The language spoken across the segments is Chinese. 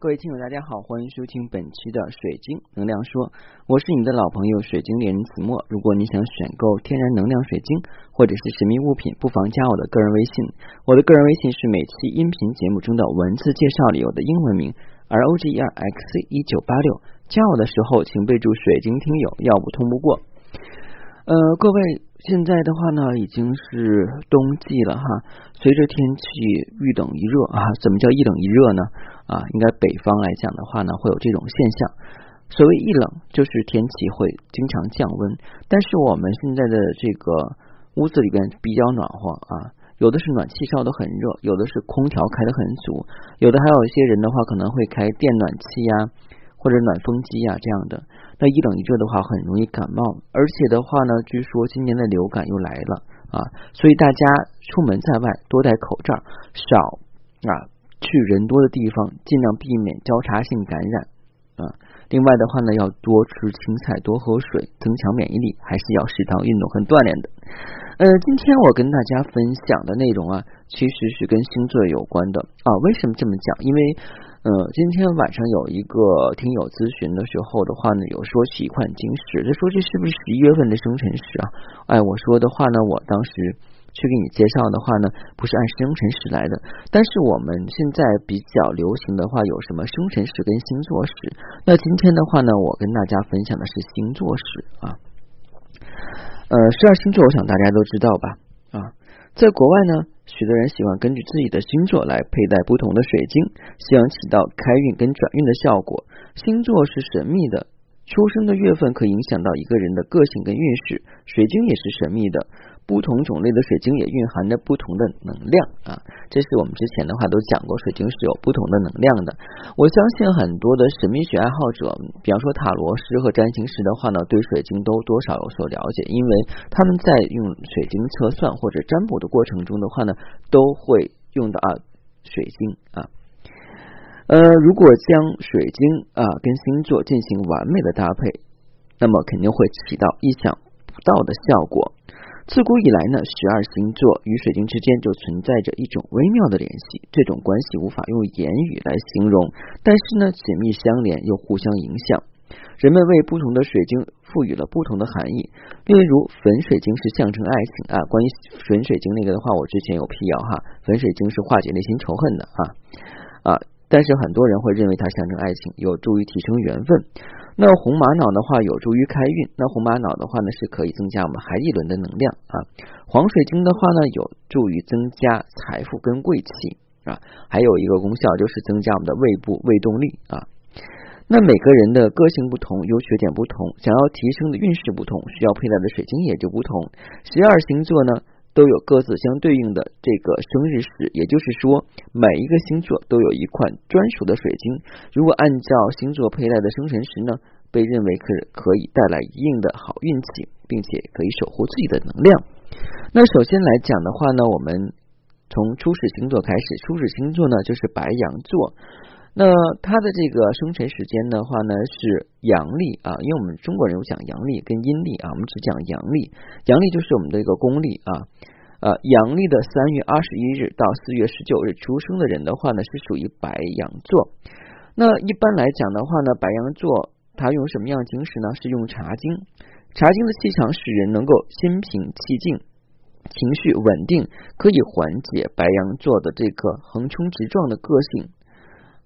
各位听友，大家好，欢迎收听本期的水晶能量说，我是你的老朋友水晶猎人子墨。如果你想选购天然能量水晶或者是神秘物品，不妨加我的个人微信。我的个人微信是每期音频节目中的文字介绍里有的英文名 R O G E R X 一九八六。加我的时候，请备注水晶听友，要不通不过。呃，各位。现在的话呢，已经是冬季了哈。随着天气遇冷一热啊，怎么叫一冷一热呢？啊，应该北方来讲的话呢，会有这种现象。所谓一冷，就是天气会经常降温。但是我们现在的这个屋子里边比较暖和啊，有的是暖气烧的很热，有的是空调开的很足，有的还有一些人的话可能会开电暖气呀。或者暖风机呀这样的，那一冷一热的话很容易感冒，而且的话呢，据说今年的流感又来了啊，所以大家出门在外多戴口罩，少啊去人多的地方，尽量避免交叉性感染啊。另外的话呢，要多吃青菜，多喝水，增强免疫力，还是要适当运动和锻炼的。呃，今天我跟大家分享的内容啊，其实是跟星座有关的啊。为什么这么讲？因为。呃，今天晚上有一个听友咨询的时候的话呢，有说起一块晶石，他说这是不是十一月份的生辰石啊？哎，我说的话呢，我当时去给你介绍的话呢，不是按生辰石来的，但是我们现在比较流行的话，有什么生辰石跟星座石？那今天的话呢，我跟大家分享的是星座石啊。呃，十二星座，我想大家都知道吧？啊，在国外呢。许多人喜欢根据自己的星座来佩戴不同的水晶，希望起到开运跟转运的效果。星座是神秘的。出生的月份可影响到一个人的个性跟运势，水晶也是神秘的，不同种类的水晶也蕴含着不同的能量啊。这是我们之前的话都讲过，水晶是有不同的能量的。我相信很多的神秘学爱好者，比方说塔罗师和占星师的话呢，对水晶都多少有所了解，因为他们在用水晶测算或者占卜的过程中的话呢，都会用到啊水晶啊。呃，如果将水晶啊跟星座进行完美的搭配，那么肯定会起到意想不到的效果。自古以来呢，十二星座与水晶之间就存在着一种微妙的联系，这种关系无法用言语来形容，但是呢，紧密相连又互相影响。人们为不同的水晶赋予了不同的含义，例如粉水晶是象征爱情啊。关于粉水晶那个的话，我之前有辟谣哈，粉水晶是化解内心仇恨的啊啊。但是很多人会认为它象征爱情，有助于提升缘分。那红玛瑙的话有助于开运。那红玛瑙的话呢是可以增加我们海底轮的能量啊。黄水晶的话呢有助于增加财富跟贵气啊。还有一个功效就是增加我们的胃部胃动力啊。那每个人的个性不同，优缺点不同，想要提升的运势不同，需要佩戴的水晶也就不同。十二星座呢？都有各自相对应的这个生日时，也就是说，每一个星座都有一款专属的水晶。如果按照星座佩戴的生辰石呢，被认为可可以带来一定的好运气，并且可以守护自己的能量。那首先来讲的话呢，我们从初始星座开始，初始星座呢就是白羊座。那它的这个生辰时间的话呢是阳历啊，因为我们中国人有讲阳历跟阴历啊，我们只讲阳历。阳历就是我们的一个公历啊，呃，阳历的三月二十一日到四月十九日出生的人的话呢，是属于白羊座。那一般来讲的话呢，白羊座它用什么样晶石呢？是用茶晶。茶晶的气场使人能够心平气静，情绪稳定，可以缓解白羊座的这个横冲直撞的个性。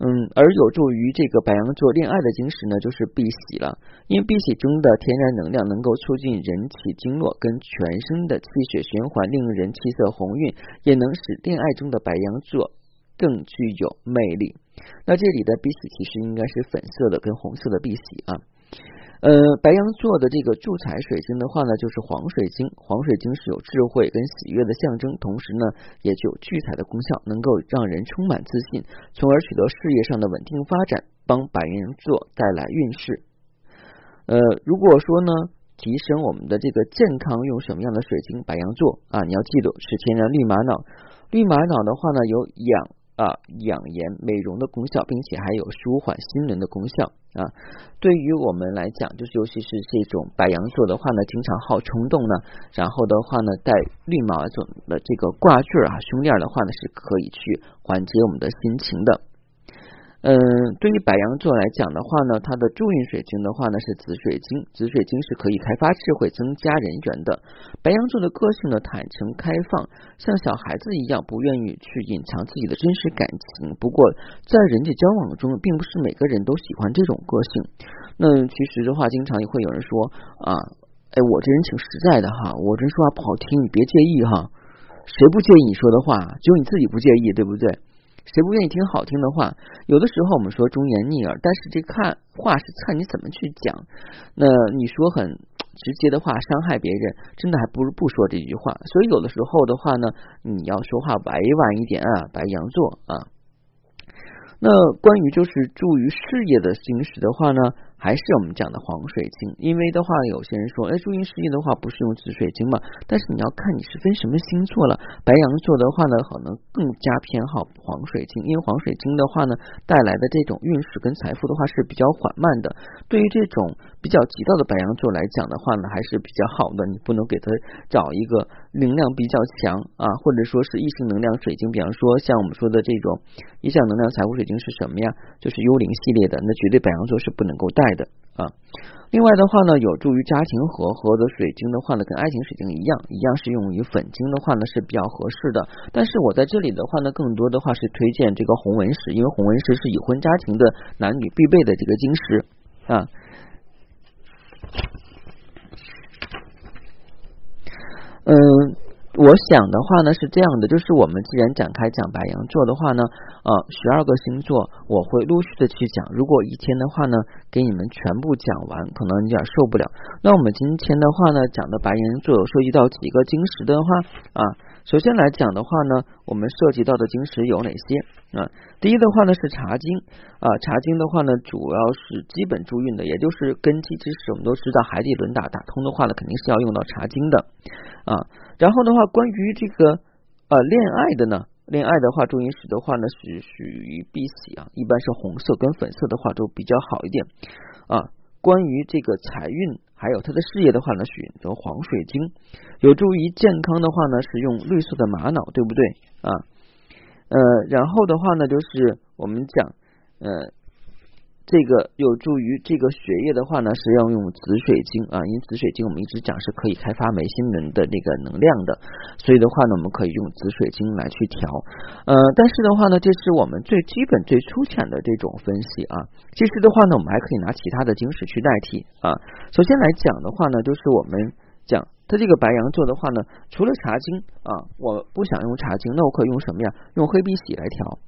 嗯，而有助于这个白羊座恋爱的晶石呢，就是碧玺了。因为碧玺中的天然能量能够促进人体经络跟全身的气血循环，令人气色红润，也能使恋爱中的白羊座更具有魅力。那这里的碧玺其实应该是粉色的跟红色的碧玺啊。呃，白羊座的这个助财水晶的话呢，就是黄水晶。黄水晶是有智慧跟喜悦的象征，同时呢，也具有聚财的功效，能够让人充满自信，从而取得事业上的稳定发展，帮白羊座带来运势。呃，如果说呢，提升我们的这个健康，用什么样的水晶？白羊座啊，你要记住是天然绿玛瑙。绿玛瑙的话呢，有养。啊，养颜美容的功效，并且还有舒缓心灵的功效啊。对于我们来讲，就是尤其是这种白羊座的话呢，经常好冲动呢，然后的话呢，戴绿毛种的这个挂坠啊、胸链的话呢，是可以去缓解我们的心情的。嗯，对于白羊座来讲的话呢，它的助运水晶的话呢是紫水晶，紫水晶是可以开发智慧、增加人缘的。白羊座的个性呢坦诚开放，像小孩子一样，不愿意去隐藏自己的真实感情。不过在人际交往中，并不是每个人都喜欢这种个性。那其实的话，经常也会有人说啊，哎，我这人挺实在的哈，我这说话不好听，你别介意哈。谁不介意你说的话？只有你自己不介意，对不对？谁不愿意听好听的话？有的时候我们说忠言逆耳，但是这看话是看你怎么去讲。那你说很直接的话，伤害别人，真的还不如不说这句话。所以有的时候的话呢，你要说话委婉一点啊，白羊座啊。那关于就是助于事业的行驶的话呢？还是我们讲的黄水晶，因为的话，有些人说，哎，注意事业的话，不是用紫水晶嘛？但是你要看你是分什么星座了。白羊座的话呢，可能更加偏好黄水晶，因为黄水晶的话呢，带来的这种运势跟财富的话是比较缓慢的。对于这种比较急躁的白羊座来讲的话呢，还是比较好的。你不能给他找一个能量比较强啊，或者说是异性能量水晶，比方说像我们说的这种异象能量财富水晶是什么呀？就是幽灵系列的，那绝对白羊座是不能够带。的啊，另外的话呢，有助于家庭和合的水晶的话呢，跟爱情水晶一样，一样是用于粉晶的话呢是比较合适的。但是我在这里的话呢，更多的话是推荐这个红纹石，因为红纹石是已婚家庭的男女必备的这个晶石啊。嗯。我想的话呢是这样的，就是我们既然展开讲白羊座的话呢，呃，十二个星座我会陆续的去讲。如果一天的话呢，给你们全部讲完，可能有点受不了。那我们今天的话呢，讲的白羊座有涉及到几个晶石的话啊，首先来讲的话呢，我们涉及到的晶石有哪些啊？第一的话呢是茶晶啊，茶晶的话呢主要是基本助运的，也就是根基知识。我们都知道海底轮打打通的话呢，肯定是要用到茶晶的啊。然后的话，关于这个呃恋爱的呢，恋爱的话，注音石的话呢是属于碧玺啊，一般是红色跟粉色的话都比较好一点啊。关于这个财运还有他的事业的话呢，选择黄水晶，有助于健康的话呢，是用绿色的玛瑙，对不对啊？呃，然后的话呢，就是我们讲呃。这个有助于这个血液的话呢，是要用紫水晶啊，因为紫水晶我们一直讲是可以开发眉心轮的那个能量的，所以的话呢，我们可以用紫水晶来去调。呃，但是的话呢，这是我们最基本、最粗浅的这种分析啊。其实的话呢，我们还可以拿其他的晶石去代替啊。首先来讲的话呢，就是我们讲它这个白羊座的话呢，除了茶晶啊，我不想用茶晶，那我可以用什么呀？用黑碧玺来调。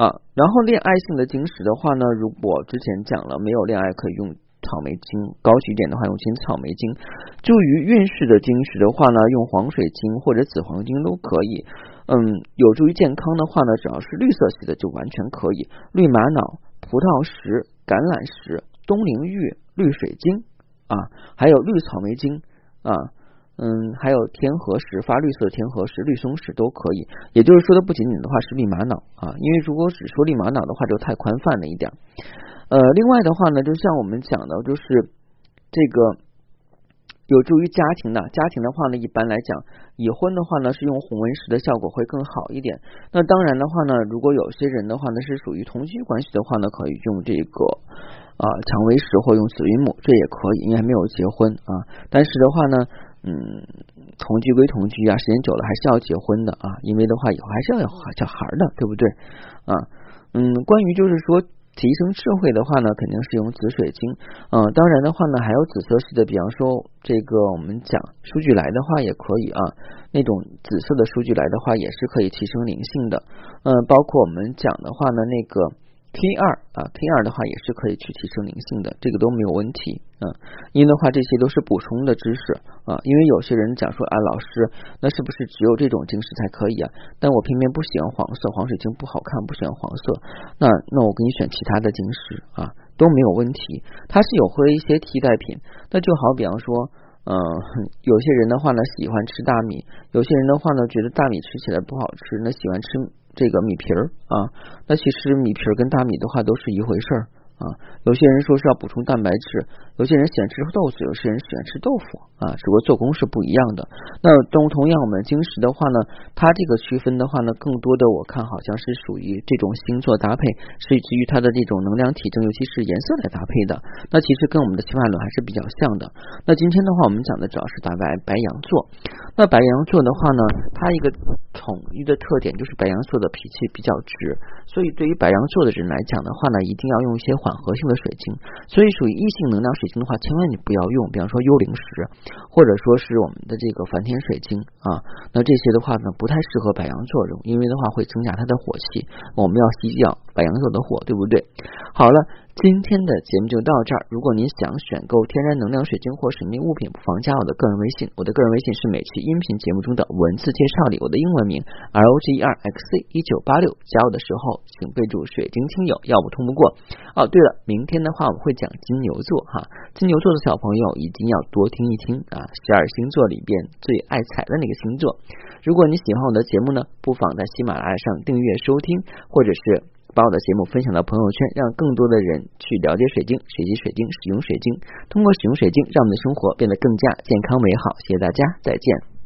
啊，然后恋爱性的晶石的话呢，如果之前讲了没有恋爱可以用草莓晶，高级一点的话用青草莓晶。助于运势的晶石的话呢，用黄水晶或者紫黄金都可以。嗯，有助于健康的话呢，只要是绿色系的就完全可以。绿玛瑙、葡萄石、橄榄石、东陵玉、绿水晶啊，还有绿草莓晶啊。嗯，还有天河石，发绿色的天河石、绿松石都可以。也就是说的，不仅仅的话是绿玛瑙啊，因为如果只说绿玛瑙的话，就太宽泛了一点。呃，另外的话呢，就像我们讲的，就是这个有助于家庭的。家庭的话呢，一般来讲，已婚的话呢，是用红纹石的效果会更好一点。那当然的话呢，如果有些人的话呢，是属于同居关系的话呢，可以用这个啊蔷薇石或用紫云母，这也可以，因为还没有结婚啊。但是的话呢。嗯，同居归同居啊，时间久了还是要结婚的啊，因为的话以后还是要有小孩的，对不对啊？嗯，关于就是说提升智慧的话呢，肯定是用紫水晶。嗯，当然的话呢，还有紫色系的，比方说这个我们讲数据来的话也可以啊，那种紫色的数据来的话也是可以提升灵性的。嗯，包括我们讲的话呢，那个。K 二啊，K 二的话也是可以去提升灵性的，这个都没有问题啊。因为的话，这些都是补充的知识啊。因为有些人讲说啊，老师，那是不是只有这种晶石才可以啊？但我偏偏不喜欢黄色，黄水晶不好看，不喜欢黄色。那那我给你选其他的晶石啊，都没有问题。它是有和一些替代品，那就好比方说，嗯，有些人的话呢喜欢吃大米，有些人的话呢觉得大米吃起来不好吃，那喜欢吃。这个米皮儿啊，那其实米皮儿跟大米的话都是一回事儿啊。有些人说是要补充蛋白质，有些人喜欢吃豆子，有些人喜欢吃豆腐啊，只不过做工是不一样的。那同同样，我们晶石的话呢，它这个区分的话呢，更多的我看好像是属于这种星座搭配，是基于它的这种能量体征，尤其是颜色来搭配的。那其实跟我们的七脉轮还是比较像的。那今天的话，我们讲的主要是打白白羊座。那白羊座的话呢，它一个统一的特点就是白羊座的脾气比较直，所以对于白羊座的人来讲的话呢，一定要用一些缓和性的水晶。所以属于异性能量水晶的话，千万你不要用，比方说幽灵石，或者说是我们的这个梵天水晶啊。那这些的话呢，不太适合白羊座用，因为的话会增加它的火气。我们要吸掉白羊座的火，对不对？好了。今天的节目就到这儿。如果您想选购天然能量水晶或神秘物品，不妨加我的个人微信。我的个人微信是每期音频节目中的文字介绍里我的英文名 L O G E R X C 一九八六。加我的时候请备注水晶听友，要不通不过。哦，对了，明天的话我会讲金牛座哈，金牛座的小朋友一定要多听一听啊，十二星座里边最爱财的那个星座。如果你喜欢我的节目呢，不妨在喜马拉雅上订阅收听，或者是。把我的节目分享到朋友圈，让更多的人去了解水晶、学习水晶、使用水晶。通过使用水晶，让我们的生活变得更加健康美好。谢谢大家，再见。